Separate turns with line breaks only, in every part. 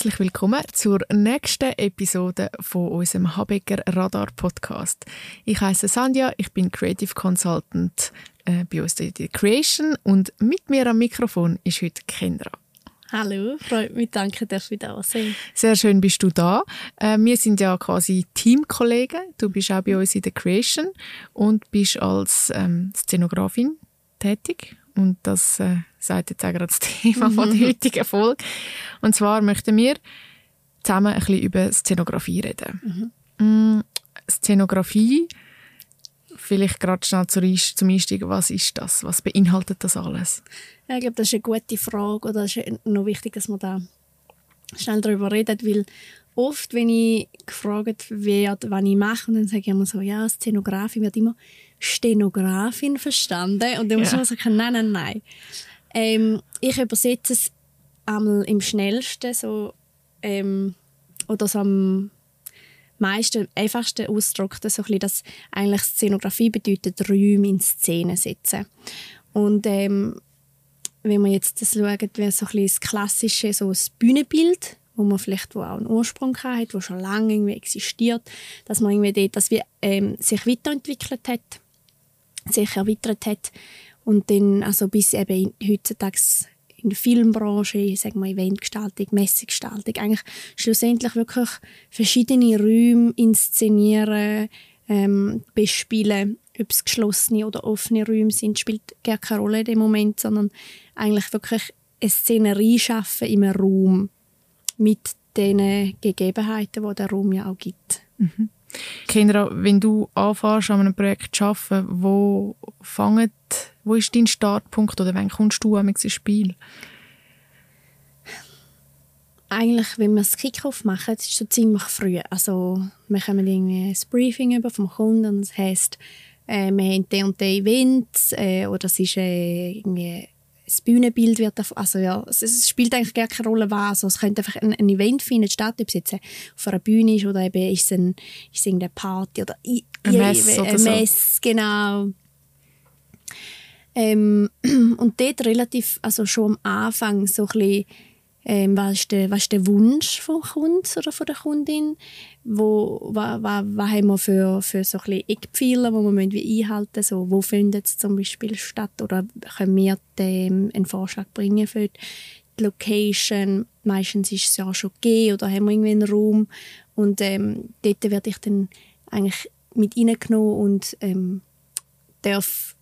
Herzlich willkommen zur nächsten Episode von unserem Habecker Radar Podcast. Ich heiße Sandja, ich bin Creative Consultant äh, bei uns in der Creation und mit mir am Mikrofon ist heute Kendra.
Hallo, freut mich, danke, dass ich da sein.
Sehr schön bist du da. Äh, wir sind ja quasi Teamkollegen. Du bist auch bei uns in der Creation und bist als ähm, Szenografin tätig und das äh, sagt jetzt auch gerade das Thema mhm. von der heutigen Folge. Und zwar möchten wir zusammen ein bisschen über Szenografie reden. Mhm. Mm, Szenografie, vielleicht gerade schnell zum Einstieg, was ist das? Was beinhaltet das alles?
Ja, ich glaube, das ist eine gute Frage oder es ist noch wichtig, dass man da schnell darüber redet, weil oft, wenn ich gefragt werde, was ich mache, und dann sage ich immer so, ja, Szenografie wird immer Stenografin verstanden. Und dann muss man sagen, nein, nein, nein. Ähm, ich übersetze es einmal im schnellsten so, ähm, oder so am meisten, einfachsten ausdrückt, so ein dass eigentlich Szenografie bedeutet, Räume in Szene setzen. Und ähm, wenn man jetzt das schaut, wie so ein das klassische so das Bühnenbild, wo man vielleicht wo auch einen Ursprung hat, wo schon lange irgendwie existiert, dass man irgendwie dort, dass wir, ähm, sich weiterentwickelt hat sich erweitert hat und dann also bis eben heutzutage in der Filmbranche, sagen wir Eventgestaltung, Messegestaltung, eigentlich schlussendlich wirklich verschiedene Räume inszenieren, ähm, bespielen, ob es geschlossene oder offene Räume sind, spielt gar keine Rolle in dem Moment, sondern eigentlich wirklich eine Szenerie schaffen im Raum mit den Gegebenheiten, die der Raum ja auch gibt.
Mhm. Kinder, wenn du anfängst, an einem Projekt zu arbeiten, wo, fanget, wo ist dein Startpunkt oder wann kommst du ins Spiel?
Eigentlich, wenn wir das Kickoff machen, ist schon ziemlich früh. Also, wir kommen irgendwie ein Briefing über vom Kunden und das heisst, äh, wir haben die und die Events äh, oder es ist äh, irgendwie das Bühnenbild wird also ja, es, spielt eigentlich gar keine Rolle was. Also es könnte einfach ein, ein Event finden statt, ob es jetzt auf einer Bühne ist oder eben ist es, ein, ist es irgendeine Party oder
ein Mess, oder
ein Mess so. genau. Ähm, und dort relativ, also schon am Anfang so ein bisschen ähm, was, ist der, was ist der Wunsch vom Kunden oder von der Kundin? Wo, was, was, was haben wir für, für so ein Eckpfeiler, die wir wie einhalten müssen? So, wo findet es zum Beispiel statt? Oder können wir dem einen Vorschlag bringen für die Location? Meistens ist es ja schon gegeben oder haben wir irgendwie einen Raum. Und ähm, dort werde ich dann eigentlich mit reingenommen und ähm, darf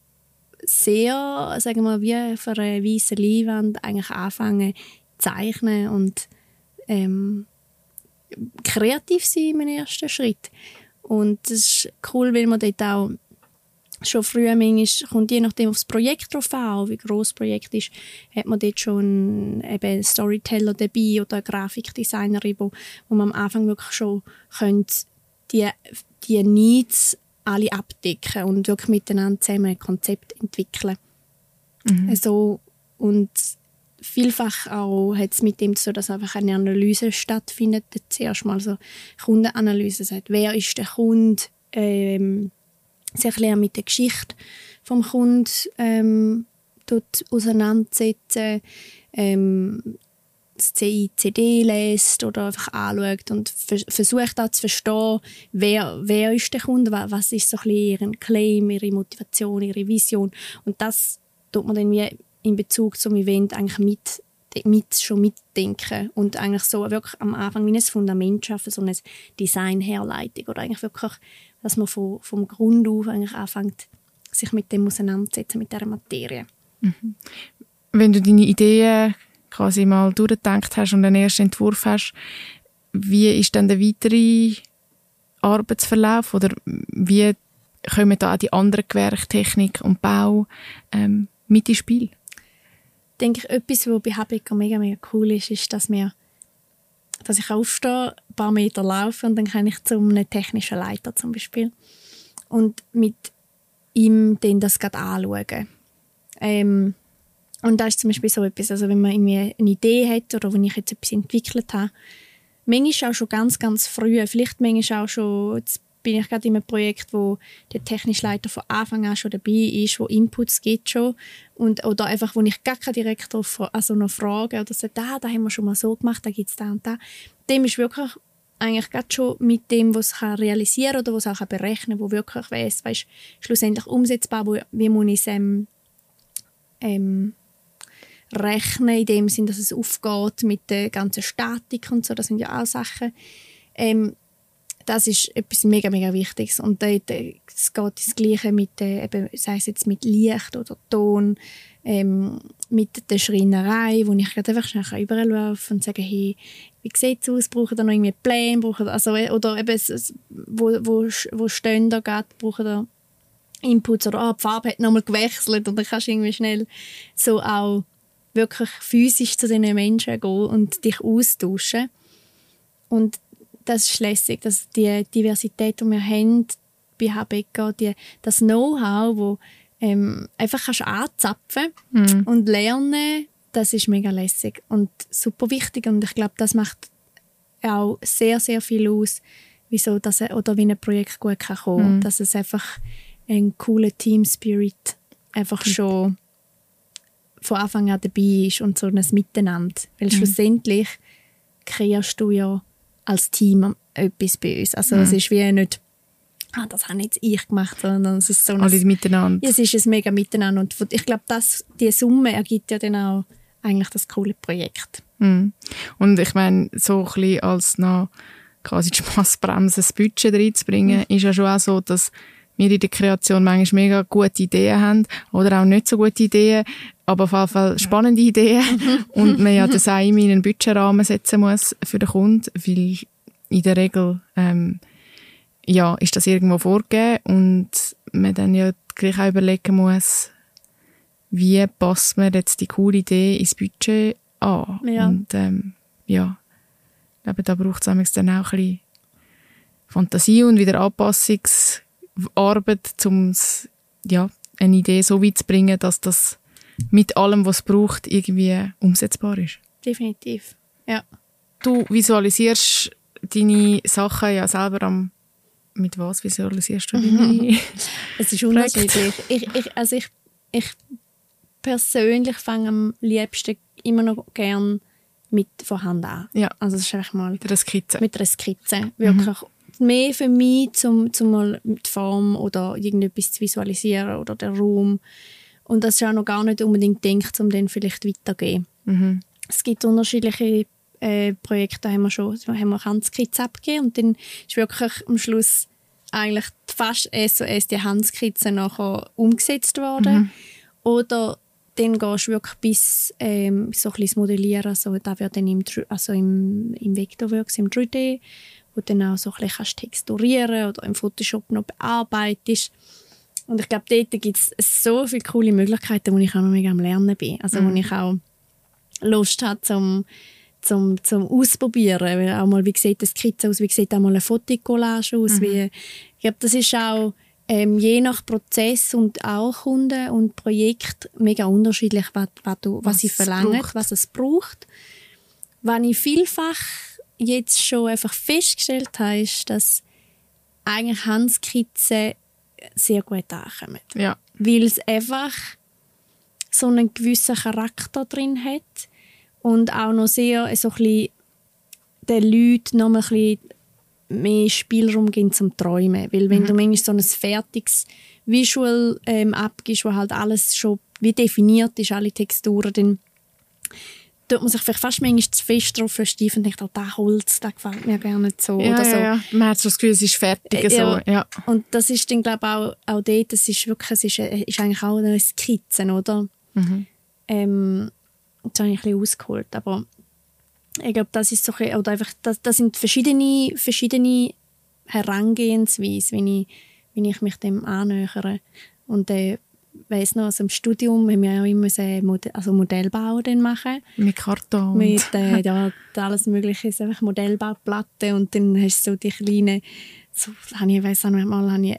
sehr, sagen wir, wie für eine weiße Leinwand eigentlich anfangen, zeichnen und ähm, kreativ sein im ersten Schritt. Und das ist cool, weil man dort auch schon früh manchmal, kommt je nachdem aufs Projekt drauf an, wie groß das Projekt ist, hat man dort schon eben einen Storyteller dabei oder eine Grafikdesignerin, wo, wo man am Anfang wirklich schon könnte die, die Needs alle abdecken und wirklich miteinander zusammen ein Konzept entwickeln. Mhm. Also, und vielfach auch hat es mit dem so, dass einfach eine Analyse stattfindet. Zuerst mal so Kundenanalyse sagt, wer ist der Kunde, ähm, sich lernen mit der Geschichte vom Kunden ähm, dort auseinandersetzen, ähm, das CICD lässt oder einfach anschaut und versucht auch zu verstehen, wer, wer ist der Kunde, was ist so ein bisschen ihr Claim, ihre Motivation, ihre Vision und das tut man dann wie in Bezug zum Event eigentlich mit, mit schon mitdenken und eigentlich so wirklich am Anfang wie ein Fundament schaffen, so eine Designherleitung oder eigentlich wirklich, dass man von, vom Grund auf eigentlich anfängt, sich mit dem auseinanderzusetzen, mit dieser Materie.
Mhm. Wenn du deine Ideen quasi mal durchgedacht hast und einen ersten Entwurf hast, wie ist dann der weitere Arbeitsverlauf oder wie kommen da auch die anderen Gewerke, Technik und Bau ähm, mit ins Spiel?
Denke ich, etwas, was bei Habecker mega, mega cool ist, ist, dass wir dass ich aufstehe, ein paar Meter laufe und dann kann ich zu einem technischen Leiter zum Beispiel und mit ihm dann das gerade anschauen. Ähm, und das ist zum Beispiel so etwas, also wenn man irgendwie eine Idee hat oder wenn ich jetzt etwas entwickelt habe, manchmal auch schon ganz, ganz früh, vielleicht manchmal auch schon bin ich gerade in einem Projekt, wo der technische Leiter von Anfang an schon dabei ist, wo Inputs gibt schon und oder einfach, wo ich gar keinen Direktor also noch frage oder sagt, ah, da haben wir schon mal so gemacht, da gibt es da und da. Dem ist wirklich eigentlich gerade schon mit dem, was es realisieren kann oder was auch berechnen kann, wo wirklich weiss, weißt, schlussendlich umsetzbar, wo, wie muss ich es ähm, ähm, rechnen, in dem Sinn, dass es aufgeht mit der ganzen Statik und so, das sind ja auch Sachen. Ähm, das ist etwas mega, mega Wichtiges. Und dort, äh, es geht das Gleiche mit, äh, eben, sei es jetzt mit Licht oder Ton, ähm, mit der Schreinerei, wo ich einfach schnell überall laufen und sagen, hey, wie sieht es aus, brauchen da noch irgendwie Pläne, brauchen also, äh, oder eben, wo, wo, wo stehen da gerade, brauchen da Inputs oder ah, die Farbe hat nochmal gewechselt und dann kannst du irgendwie schnell so auch wirklich physisch zu diesen Menschen gehen und dich austauschen. Und das ist lässig, dass die Diversität, die wir haben bei HBK, die, das Know-how, wo ähm, einfach kannst anzapfen mhm. und lernen, das ist mega lässig und super wichtig und ich glaube, das macht auch sehr, sehr viel aus, wieso das, oder wie ein Projekt gut kann kommen, mhm. dass es einfach ein cooler Team Spirit einfach mhm. schon von Anfang an dabei ist und so ein Miteinander. Weil mhm. schlussendlich kreierst du ja als Team etwas bei uns. Also mhm. es ist wie nicht, ah, das habe jetzt ich gemacht, sondern es ist so ein...
Alle miteinander.
Ja, es ist ein mega Miteinander und ich glaube, die Summe ergibt ja dann auch eigentlich das coole Projekt.
Mhm. Und ich meine, so ein bisschen als noch quasi die Spassbremse das Budget reinzubringen, mhm. ist ja schon auch so, dass wir in der Kreation manchmal mega gute Ideen haben oder auch nicht so gute Ideen, aber auf jeden Fall spannende Ideen und man ja das auch in einen Budgetrahmen setzen muss für den Kunden, weil in der Regel ähm, ja, ist das irgendwo vorgegeben und man dann ja gleich auch überlegen muss, wie passt man jetzt die coole Idee ins Budget an. Ja. Und ähm, ja, ich glaube, da braucht es dann auch ein bisschen Fantasie und wieder Anpassungs Arbeit, um ja, eine Idee so weit zu bringen, dass das mit allem, was es braucht, irgendwie umsetzbar ist.
Definitiv, ja.
Du visualisierst deine Sachen ja selber am mit was visualisierst du deine
Es ist unterschiedlich. Ich, ich, also ich, ich persönlich fange am liebsten immer noch gern mit von Hand an.
Ja.
Also das ist einfach mal
mit einer Skizze.
Mit einer Skizze. Wirklich mhm mehr für mich, um, um mal die Form oder irgendetwas zu visualisieren oder den Raum. Und das ist auch noch gar nicht unbedingt denkt, um dann vielleicht weiterzugeben. Mhm. Es gibt unterschiedliche äh, Projekte, da haben wir schon haben wir Handskizze abgegeben und dann ist wirklich am Schluss eigentlich fast SOS die Handskizze nachher umgesetzt worden. Mhm. Oder dann gehst du wirklich bis ähm, so ein bisschen Modellieren, also da wird dann im, also im, im Vectorworks, im 3D wo du dann auch so ein bisschen texturieren oder im Photoshop noch bearbeitest. Und ich glaube, dort gibt es so viele coole Möglichkeiten, wo ich auch noch mega am Lernen bin. Also mhm. wo ich auch Lust habe zum, zum, zum Ausprobieren. Auch mal, wie sieht das Skizze aus, wie sieht auch mal eine Fotokollage aus. Mhm. Wie, ich glaube, das ist auch ähm, je nach Prozess und auch Kunden und Projekt mega unterschiedlich, was, was, du, was, was sie verlangen, was es braucht. Wenn ich vielfach jetzt schon einfach festgestellt habe, ist, dass eigentlich Handskizzen sehr gut ankommen.
Ja.
Weil es einfach so einen gewissen Charakter drin hat und auch noch sehr so ein bisschen den Leuten noch ein bisschen mehr Spielraum geben zum Träumen. Weil wenn mhm. du manchmal so ein fertiges Visual ähm, abgibst, wo halt alles schon wie definiert ist, alle Texturen, dann tut man sich vielleicht fast manchmal zu fest drauf versteifen und denkt, oh, das Holz, das gefällt mir gar nicht so.
Ja,
oder so.
Ja. Man hat so das Gefühl, es ist fertig. Äh, so. ja.
Und das ist dann, glaube ich, auch, auch dort, das ist wirklich, es ist, äh, ist eigentlich auch eine Skizze, oder? Mhm. Ähm, das habe ich ein bisschen ausgeholt, aber ich glaube, das ist so, oder einfach, das, das sind verschiedene, verschiedene Herangehensweisen, wie ich, wie ich mich dem annähere. Und äh, weiß noch, aus dem Studium haben wir ja immer so Modell, also Modellbau dann machen.
Mit Karton.
Mit äh, ja, alles mögliche, so einfach Modellbauplatten und dann hast du so die kleinen, so, habe ich, weiss auch noch mal, habe ich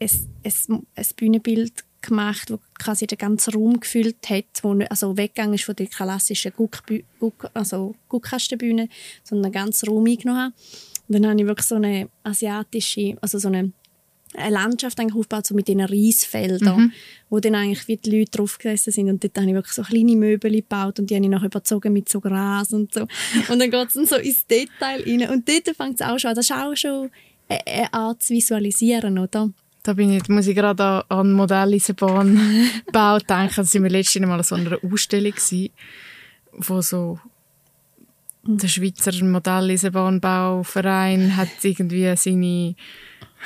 ein, ein, ein Bühnenbild gemacht, wo quasi den ganzen Raum gefüllt hat, wo nicht, also weggegangen ist von der klassischen Guck, Guck, also Guckkastenbühne, sondern den ganzen Raum eingenommen hat Und dann habe ich wirklich so eine asiatische, also so eine, eine Landschaft eigentlich aufgebaut, so mit diesen Reisfeldern, mhm. wo dann eigentlich wie die Leute drauf gesessen sind. Und dort habe ich wirklich so kleine Möbel gebaut und die habe ich noch überzogen mit so Gras und so. Und dann geht es dann so ins Detail rein. Und dort fängt es auch schon an. Das ist auch schon eine Art zu visualisieren, oder?
Da bin ich, muss ich gerade an Modelleisenbahn bauen denken. Da waren wir letztes Mal an so einer Ausstellung gewesen, wo so der Schweizer Modelleisenbahnbauverein hat irgendwie seine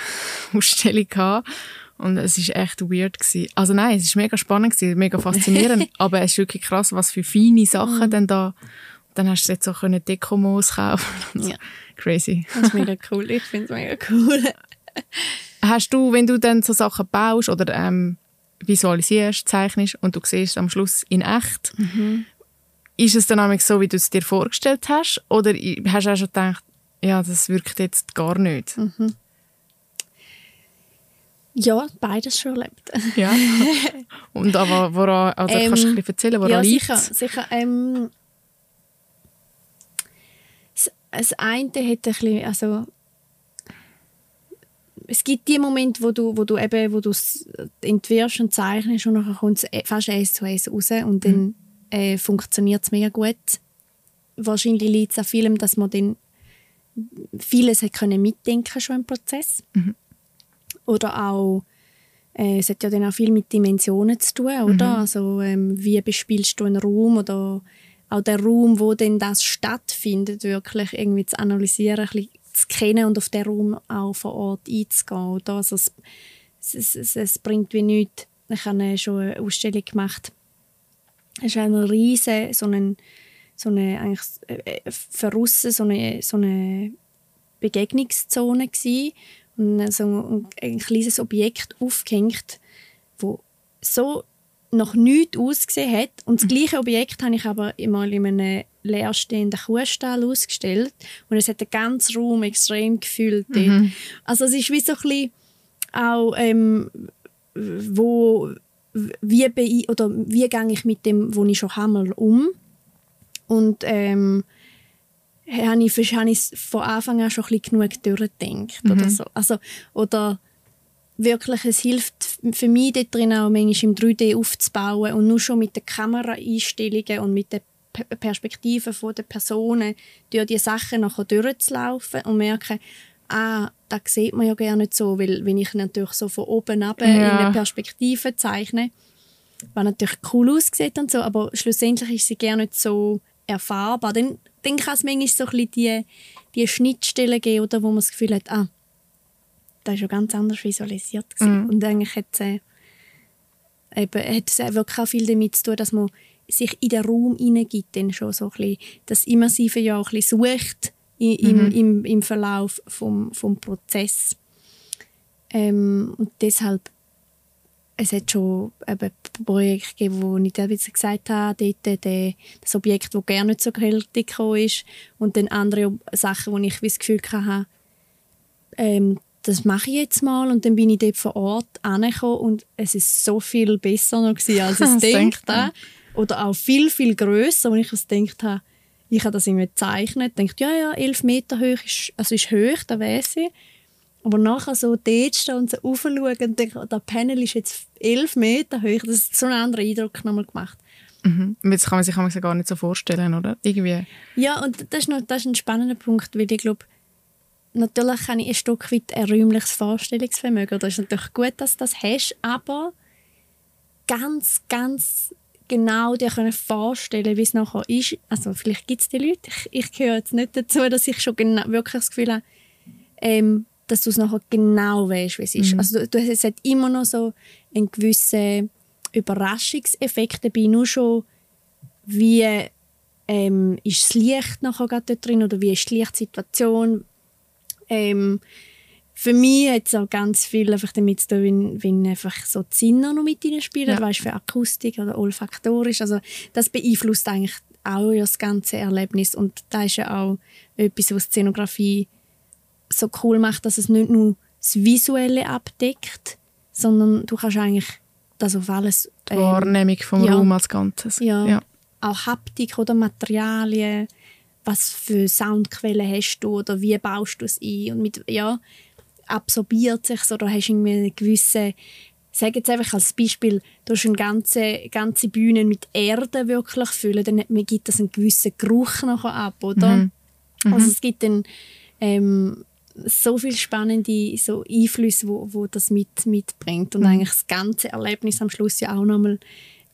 Ausstellung gehabt. Und es war echt weird. Gewesen. Also nein, es war mega spannend, gewesen, mega faszinierend. aber es ist wirklich krass, was für feine Sachen mhm. dann da. Dann hast du jetzt auch können Dekomos kaufen. Ja. Crazy.
Das ist mega cool. Ich finde es mega cool.
hast du, wenn du dann so Sachen baust oder ähm, visualisierst, zeichnest und du siehst am Schluss in echt, mhm. ist es dann so, wie du es dir vorgestellt hast? Oder hast du auch schon gedacht, ja, das wirkt jetzt gar nicht? Mhm.
Ja, beides schon erlebt.
ja. Und aber woran, also ähm, kannst du ein bisschen erzählen, woran
ja,
liegt
sicher, sicher. Ähm, das eine hat ein bisschen, also es gibt die Momente, wo du, wo du eben, wo du entwirfst und zeichnest und dann kommt es fast eins zu eins raus und dann mhm. äh, funktioniert es mega gut. Wahrscheinlich liegt es an vielem, dass man dann vieles hat können mitdenken schon im Prozess. Mhm. Oder auch, äh, es hat ja dann auch viel mit Dimensionen zu tun, oder? Mhm. Also ähm, wie bespielst du einen Raum oder auch der Raum, wo denn das stattfindet, wirklich irgendwie zu analysieren, ein bisschen zu kennen und auf den Raum auch vor Ort einzugehen. Oder? Also es, es, es, es bringt wie nichts. Ich habe schon eine Ausstellung gemacht. Es war eine riesige, so eine, so eine eigentlich äh, für so eine, so eine Begegnungszone gewesen. Und so ein, ein kleines Objekt aufgehängt, wo so noch nichts ausgesehen hat. Und das gleiche Objekt habe ich aber mal in einem leerstehenden Kuhstall ausgestellt. Und es hat den ganzen Raum extrem gefüllt. Mhm. Also es ist wie so ein bisschen auch, ähm, wo, wie, bei, oder wie gehe ich mit dem, was ich schon habe, um. Und ähm, habe ich, habe ich von Anfang an schon ein bisschen genug durchgedacht. Mhm. Oder, so. also, oder wirklich, es hilft für mich dort drin auch manchmal im 3D aufzubauen und nur schon mit den Kameraeinstellungen und mit den Perspektiven der Personen durch die Sachen nachher durchzulaufen und merken, ah, das sieht man ja gar nicht so, weil wenn ich natürlich so von oben ab ja. in eine Perspektive zeichne, was natürlich cool aussieht und so, aber schlussendlich ist sie gar nicht so erfahrbar. Dann, dann kann es manchmal so ein bisschen die, die Schnittstellen geben, oder, wo man das Gefühl hat, ah, das ist ja ganz anders visualisiert. Mhm. Und eigentlich hat es, äh, eben, hat es wirklich auch viel damit zu tun, dass man sich in den Raum hineingibt, dann schon so ein bisschen das Immersive ja auch ein bisschen sucht im, mhm. im, im Verlauf vom, vom Prozess. Ähm, und deshalb es hat schon eben Projekte gegeben, wo ich teilweise gesagt habe, dort der, das Objekt, das gerne nicht so hältig ist und dann andere Sachen, wo ich das Gefühl hatte, ähm, das mache ich jetzt mal und dann bin ich dort vor Ort angekommen und es ist so viel besser noch gewesen, als ich gedacht habe. Oder auch viel, viel grösser, als ich es gedacht habe. Ich habe das irgendwie gezeichnet, denkt ja, ja, elf Meter hoch ist, also ist hoch, da weiß ich. Aber nachher so dort stehen und so raufschauen und denke, das Panel ist jetzt elf Meter hoch, das hat so einen anderen Eindruck nochmal gemacht.
Mhm. Jetzt kann man sich gar nicht so vorstellen, oder? Irgendwie.
Ja, und das ist, noch, das ist ein spannender Punkt, weil ich glaube, natürlich habe ich ein Stück weit ein räumliches Vorstellungsvermögen. Das ist natürlich gut, dass du das hast, aber ganz, ganz genau dir können vorstellen, wie es nachher ist. Also vielleicht gibt es die Leute, ich, ich gehöre jetzt nicht dazu, dass ich schon genau, wirklich das Gefühl habe, ähm, dass du es nachher genau weißt, wie es ist. Mhm. Also du, du, es hat immer noch so einen gewissen Überraschungseffekt dabei, nur schon wie ähm, ist das Licht nachher dort drin oder wie ist die Lichtsituation, ähm, für mich hat es auch ganz viel einfach damit zu tun, wenn, wenn einfach so die Sinne noch mit spielen, ja. weißt, für Akustik oder olfaktorisch. Also das beeinflusst eigentlich auch das ganze Erlebnis und da ist ja auch etwas, was Szenografie so cool macht, dass es nicht nur das Visuelle abdeckt, sondern du kannst eigentlich das auf alles...
Die Wahrnehmung vom ja, Raum als Ganzes.
Ja, ja, auch Haptik oder Materialien was für Soundquellen hast du oder wie baust du es ein und mit, ja, absorbiert sich oder hast irgendwie eine gewisse sage jetzt einfach als Beispiel, du hast eine ganze, ganze Bühne mit Erde wirklich füllen, dann gibt das einen gewissen Geruch noch ab, oder? Mhm. Mhm. Also es gibt dann ähm, so viele spannende so Einflüsse, wo, wo das mit, mitbringt und mhm. eigentlich das ganze Erlebnis am Schluss ja auch nochmal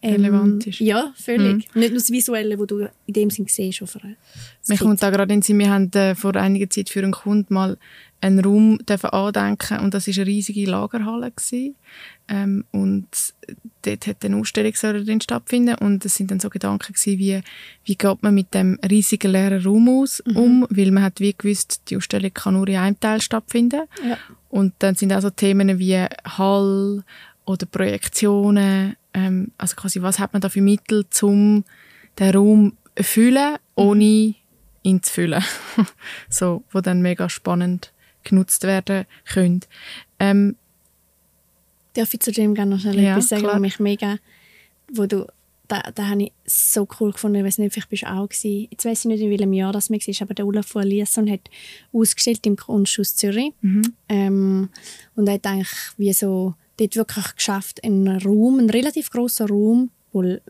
ähm, relevant ist.
Ja, völlig. Mhm. Nicht nur das Visuelle, das du in dem Sinn siehst.
Mir kommt da gerade in Sinn, wir haben äh, vor einiger Zeit für einen Kunden mal einen Raum andenken und das war eine riesige Lagerhalle. Ähm, und dort hat eine Ausstellung drin stattfinden und es sind dann so Gedanken gewesen, wie, wie geht man mit dem riesigen leeren Raum aus, mhm. um, weil man hat wie gewusst, die Ausstellung kann nur in einem Teil stattfinden. Ja. Und dann sind auch so Themen wie Hall oder Projektionen, ähm, also quasi was hat man da für Mittel, um den Raum zu füllen, ohne mhm. ihn zu füllen. so, wo dann mega spannend genutzt werden können. Ähm,
Darf ich zu dem gerne noch schnell ja, etwas sagen, was mich mega, wo du, da, da habe ich so cool gefunden, ich weiß nicht, vielleicht bist du auch gewesen. Jetzt weiß ich nicht, in welchem Jahr das war, aber der Olaf von Eliasson hat ausgestellt im Kunsthaus Zürich. Mhm. Ähm, und er hat eigentlich wie so dort wirklich geschafft, einen Raum, einen relativ großen Raum, der in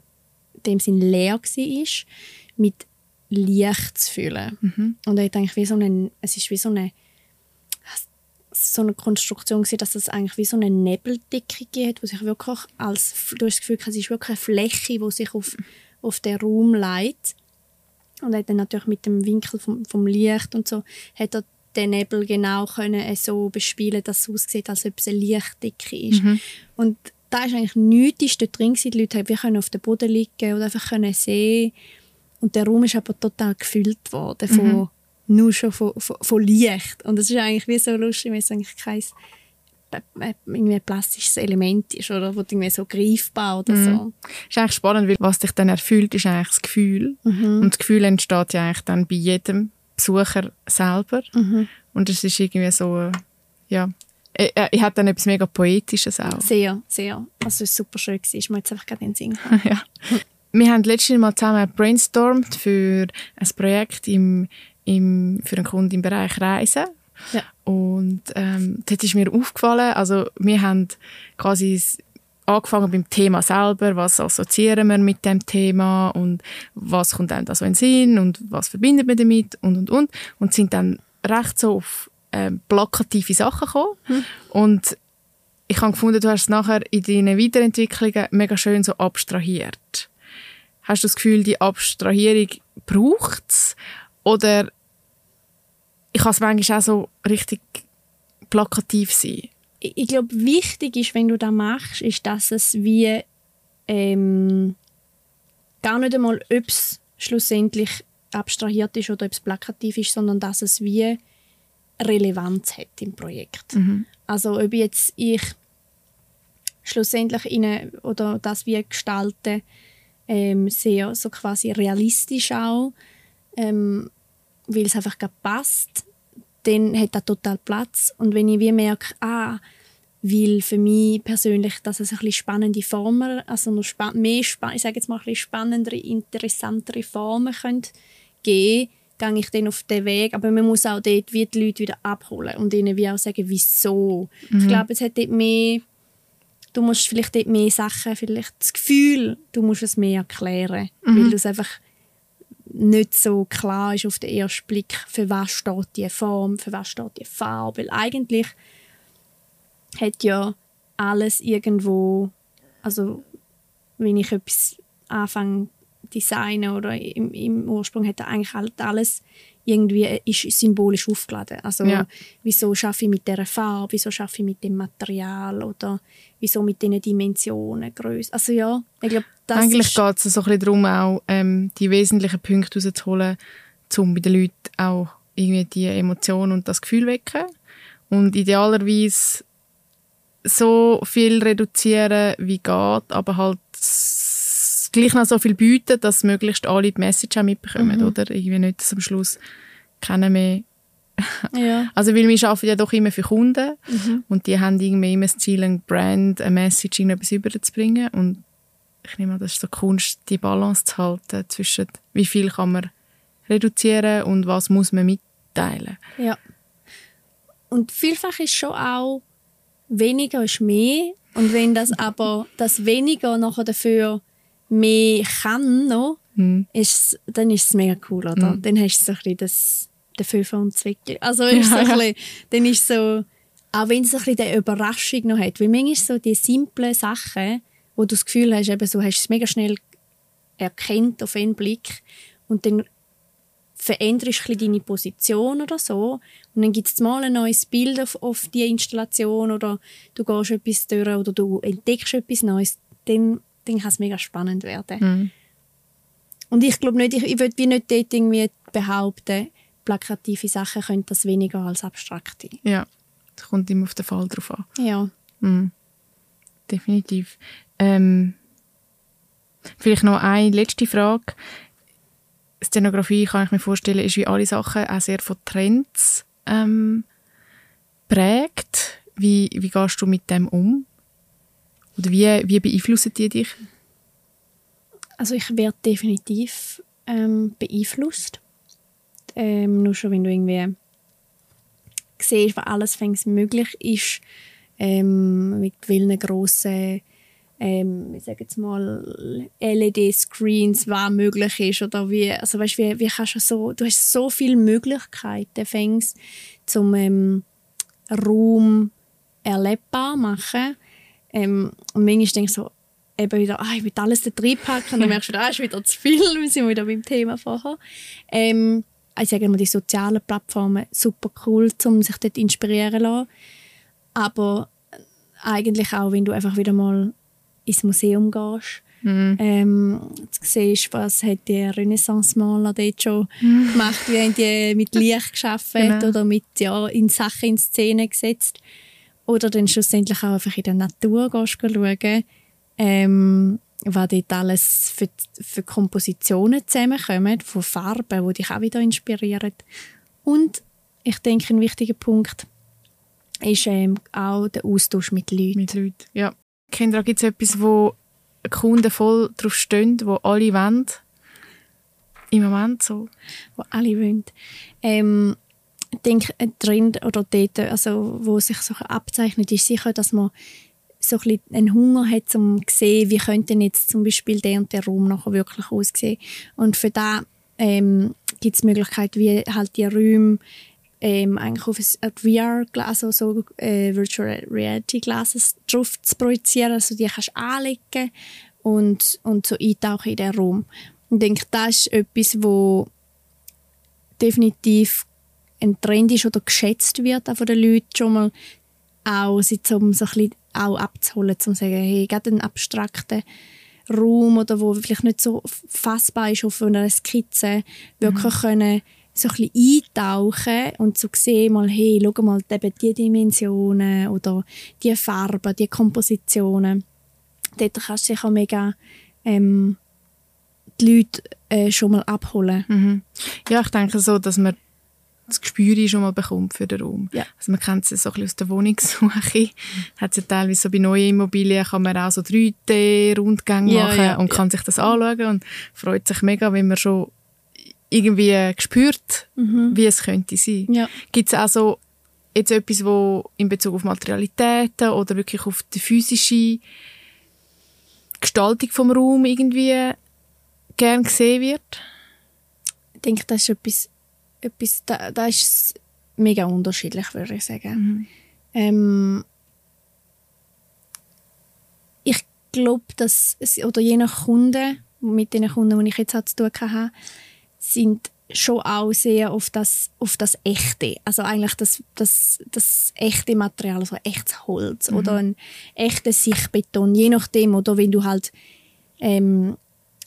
dem Sinn leer war, mit Licht zu füllen. Mhm. Und er hat eigentlich wie so einen, es ist wie so eine so eine Konstruktion gewesen, dass es eigentlich wie so eine Nebeldecke gibt, wo sich wirklich als, du hast das Gefühl, es ist wirklich eine Fläche, die sich auf, auf den Raum leitet. Und er hat dann natürlich mit dem Winkel vom, vom Licht und so, hat er den Nebel genau können so bespielen, dass es aussieht, als ob es eine Lichtdecke ist. Mhm. Und da ist eigentlich nichts dort drin gewesen. Die Leute haben, wir können auf dem Boden liegen oder einfach können sehen. Und der Raum ist aber total gefüllt worden von mhm nur schon von, von, von Licht. Und das ist eigentlich wie so lustig, weil es eigentlich kein äh, irgendwie ein plastisches Element ist oder wo irgendwie so greifbar oder mhm. so.
ist eigentlich spannend, weil was dich dann erfüllt, ist eigentlich das Gefühl. Mhm. Und das Gefühl entsteht ja eigentlich dann bei jedem Besucher selber. Mhm. Und es ist irgendwie so, ja, ich, ich hatte dann etwas mega Poetisches auch.
Sehr, sehr. Also es war super schön. Gewesen. Ist mir jetzt einfach gerade in den Sinn
ja. Wir haben letztes Mal zusammen brainstormt für ein Projekt im im, für einen Kunden im Bereich Reisen. Ja. Und ähm, dort ist mir aufgefallen, also wir haben quasi angefangen beim Thema selber, was assoziieren wir mit dem Thema und was kommt einem da so in den Sinn und was verbindet man damit und und und und sind dann recht so auf ähm, plakative Sachen gekommen hm. und ich habe gefunden, du hast es nachher in deinen Weiterentwicklungen mega schön so abstrahiert. Hast du das Gefühl, die Abstrahierung braucht es oder ich kann es manchmal auch so richtig plakativ sein.
Ich, glaube, wichtig ist, wenn du das machst, ist, dass es wie ähm, gar nicht einmal, ob es schlussendlich abstrahiert ist oder ob es plakativ ist, sondern dass es wie Relevanz hat im Projekt. Mhm. Also ob jetzt ich schlussendlich in oder das wie gestalte ähm, sehr so quasi realistisch auch ähm, weil es einfach passt, dann hat das total Platz. Und wenn ich wie merke, ah, weil für mich persönlich, dass es ein bisschen spannende Formen, also noch spa mehr, spa ich sage jetzt mal ein bisschen spannendere, interessantere Formen können geben, gehe ich dann auf den Weg. Aber man muss auch dort wie die Leute wieder abholen und ihnen wie auch sagen, wieso. Mhm. Ich glaube, es hat dort mehr, du musst vielleicht dort mehr Sachen, vielleicht das Gefühl, du musst es mehr erklären, mhm. weil du es einfach nicht so klar ist auf den ersten Blick, für was steht die Form, für was steht die Farbe. Weil eigentlich hat ja alles irgendwo, also wenn ich etwas anfange designen oder im, im Ursprung hat eigentlich halt alles irgendwie ist symbolisch aufgeladen. Also ja. wieso schaffe ich mit der Farbe, wieso schaffe ich mit dem Material oder wieso mit diesen Dimensionen, Größe. Also ja, ich glaube,
das Eigentlich geht es so ein bisschen darum, auch ähm, die wesentlichen Punkte rauszuholen, um bei den Leuten auch irgendwie die Emotionen und das Gefühl wecken. Und idealerweise so viel reduzieren, wie geht, aber halt gleich noch so viel bieten, dass möglichst alle die Message auch mitbekommen, mhm. oder? Irgendwie nicht, dass am Schluss keiner mehr ja. Also weil wir arbeiten ja doch immer für Kunden mhm. und die haben irgendwie immer das Ziel, ein Brand, eine Message, etwas überzubringen und ich nehme an, das ist so Kunst, die Balance zu halten zwischen wie viel kann man reduzieren und was muss man mitteilen.
Ja. Und vielfach ist schon auch weniger ist mehr und wenn das aber das weniger nachher dafür mehr kann noch,
Mhm.
ist, dann ist es mega cool, oder?
Mhm.
Dann hast du so ein bisschen das, den Fünfer und Zwickel. Also ist so
Ja,
ein
ja.
bisschen, dann ist so, auch wenn es so ein bisschen die Überraschung noch hat, weil manchmal so die simplen Sachen, wo du das Gefühl hast, eben so hast du es mega schnell erkennt auf einen Blick und dann veränderst du ein deine Position oder so und dann gibt es mal ein neues Bild auf, auf die Installation oder du gehst etwas durch oder du entdeckst etwas Neues, dann, dann kann es mega spannend werden.
Mhm.
Und ich glaube nicht, ich, ich würde nicht dort irgendwie behaupten, plakative Sachen können das weniger als abstrakte.
Ja, es kommt immer auf den Fall drauf an.
Ja.
Mhm. Definitiv. Ähm, vielleicht noch eine letzte Frage. Szenografie, kann ich mir vorstellen, ist wie alle Sachen auch sehr von Trends ähm, prägt. Wie, wie gehst du mit dem um? Oder wie, wie beeinflussen die dich?
Also ich werde definitiv ähm, beeinflusst. Ähm, nur schon, wenn du irgendwie siehst, was alles möglich ist, ähm, mit welchen grossen ähm, ich sage jetzt mal LED-Screens, was möglich ist oder wie, also weißt, wie, wie kannst du so, du hast so viele Möglichkeiten fängst zum ähm, Raum erlebbar machen ähm, und manchmal denke ich so eben wieder, ah, ich will alles da reinpacken und dann merkst du wieder, ah, ist wieder zu viel, wir sind wieder beim Thema vorher. Ähm, ich sage mal, die sozialen Plattformen, super cool, um sich dort inspirieren zu lassen. Aber eigentlich auch, wenn du einfach wieder mal ins Museum gehst,
Mhm.
ähm, du siehst, was hat die Renaissance-Maler dort schon gemacht, wie haben die mit Licht geschaffen
Genau.
oder mit ja, in Sachen in Szene gesetzt. Oder dann schlussendlich auch einfach in der Natur schauen, ähm, was dort alles für, für Kompositionen zusammenkommen, von Farben, die dich auch wieder inspirieren. Und ich denke, ein wichtiger Punkt ist ähm, auch der Austausch mit Leuten.
mit Leuten. Ja. Kinder, gibt es etwas, wo Kunden voll drauf stehen, wo alle wollen? Im Moment so.
wo alle wollen. Ähm, denke, ein oder dort, also, wo sich so abzeichnet, ist sicher, dass man so ein bisschen einen Hunger hat, um zu sehen, wie könnte jetzt zum Beispiel der und der Raum nachher wirklich aussehen. Und für da ähm, gibt es Möglichkeiten, wie halt die Räume ähm, eigentlich auf ein VR-Glas, also so äh, Virtual Reality Glasses drauf zu projizieren, also die kannst du anlegen und, und so eintauchen in den Raum. Ich denke, das ist etwas, wo definitiv ein Trend ist oder geschätzt wird auch von den Leuten schon mal auch, zum so ein bisschen auch abzuholen, zum zu sagen, hey, gerade einen abstrakten Raum oder wo vielleicht nicht so fassbar ist auf einer Skizze, wirklich können so ein bisschen eintauchen und zu sehen, mal, hey, schau mal, eben die Dimensionen oder die Farben, die Kompositionen. Dort kannst du sicher mega ähm, die Leute äh, schon mal abholen.
Mhm. Ja, ich denke so, dass man das Gespür schon mal bekommt für den Raum.
Ja.
Also man kennt es so ein bisschen aus der Wohnungssuche. Hat ja teilweise so bei neuen Immobilien kann man auch so 3D-Rundgänge
Ja,
machen
ja,
und kann sich das anschauen und freut sich mega, wenn man schon irgendwie spürt, wie es könnte sein.
Ja.
Gibt es auch so jetzt etwas, wo in Bezug auf Materialitäten oder wirklich auf die physische Gestaltung vom Raum irgendwie gern gesehen wird?
Ich denke, das ist etwas, etwas da, da ist es mega unterschiedlich, würde ich sagen. Ähm, ich glaube, dass es, oder je nach Kunden, mit den Kunden, die ich jetzt zu tun hatte, sind schon auch sehr auf das, auf das Echte. Also eigentlich das, das, das echte Material, also echtes Holz oder ein echtes Sichtbeton, je nachdem. Oder wenn du halt ähm,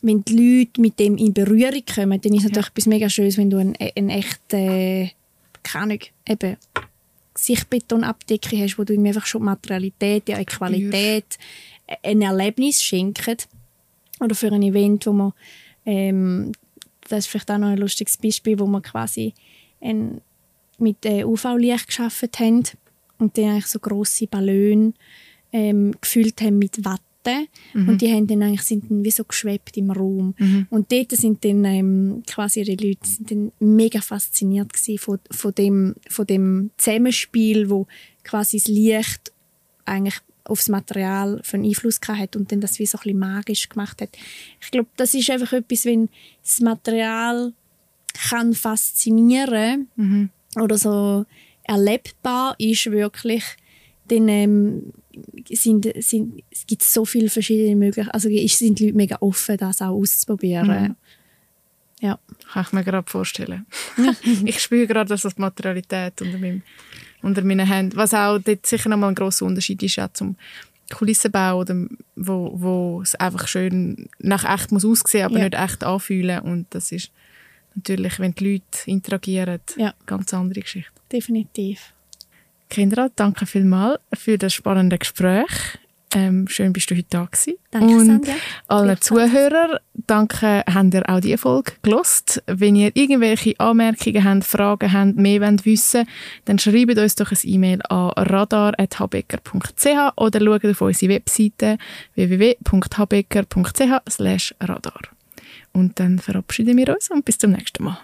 wenn die Leute mit dem in Berührung kommen, dann ist es natürlich etwas mega Schönes, wenn du einen, einen echten, keine Ahnung, eben Sichtbetonabdeckung hast, wo du ihm einfach schon Materialität, ja, eine Qualität, ein Erlebnis schenkt. Oder für ein Event, wo man, ähm, das ist vielleicht auch noch ein lustiges Beispiel, wo man quasi ein, mit äh, UV-Licht geschaffen haben und dann eigentlich so grosse Ballone ähm, gefüllt haben mit Watte Platten und die haben dann eigentlich, sind dann wie so geschwebt im Raum. Und dort sind dann ähm, quasi ihre Leute sind dann mega fasziniert gewesen von, von, dem, von dem Zusammenspiel, wo quasi das Licht eigentlich aufs Material für einen Einfluss hat und dann das wie so ein bisschen magisch gemacht hat. Ich glaube, das ist einfach etwas, wenn das Material kann faszinieren
Mhm.
oder so erlebbar ist wirklich, dann ähm, sind, sind, es gibt so viele verschiedene Möglichkeiten. Also sind die Leute mega offen, das auch auszuprobieren. Ja.
Kann ich mir gerade vorstellen. ich spüre gerade, dass das Materialität unter, meinem, unter meinen Händen, was auch dort sicher nochmal ein grosser Unterschied ist, auch zum Kulissenbau, oder wo, wo es einfach schön nach echt muss aussehen, aber
Ja.
nicht echt anfühlen. Und das ist natürlich, wenn die Leute interagieren,
Ja.
eine ganz andere Geschichte.
Definitiv.
Kendra, danke vielmals für das spannende Gespräch. Ähm, schön, bist du heute da gewesen.
Danke,
Und
Sandra.
allen. Zuhörern, danke, habt ihr auch diese Folge gelost. Wenn ihr irgendwelche Anmerkungen habt, Fragen habt, mehr wollt wissen dann schreibt uns doch ein E-Mail an radar.habecker.ch oder schaut auf unsere Webseite www.habecker.ch radar. Und dann verabschieden wir uns und bis zum nächsten Mal.